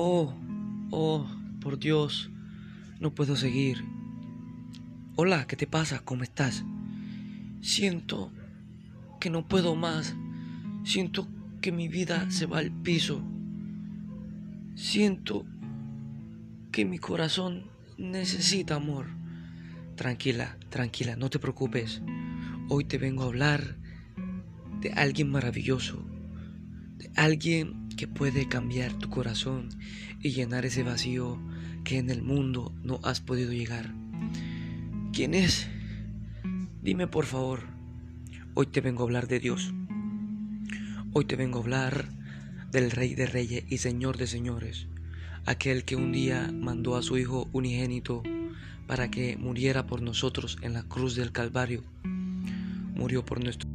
Oh, oh, por Dios, no puedo seguir. Hola, ¿qué te pasa? ¿Cómo estás? Siento que no puedo más. Siento que mi vida se va al piso. Siento que mi corazón necesita amor. Tranquila, tranquila, no te preocupes. Hoy te vengo a hablar de alguien maravilloso, de alguien que puede cambiar tu corazón y llenar ese vacío que en el mundo no has podido llegar. ¿Quién es? Dime por favor. Hoy te vengo a hablar de Dios. Hoy te vengo a hablar del Rey de Reyes y Señor de Señores, aquel que un día mandó a su Hijo unigénito para que muriera por nosotros en la cruz del Calvario. Murió por nuestro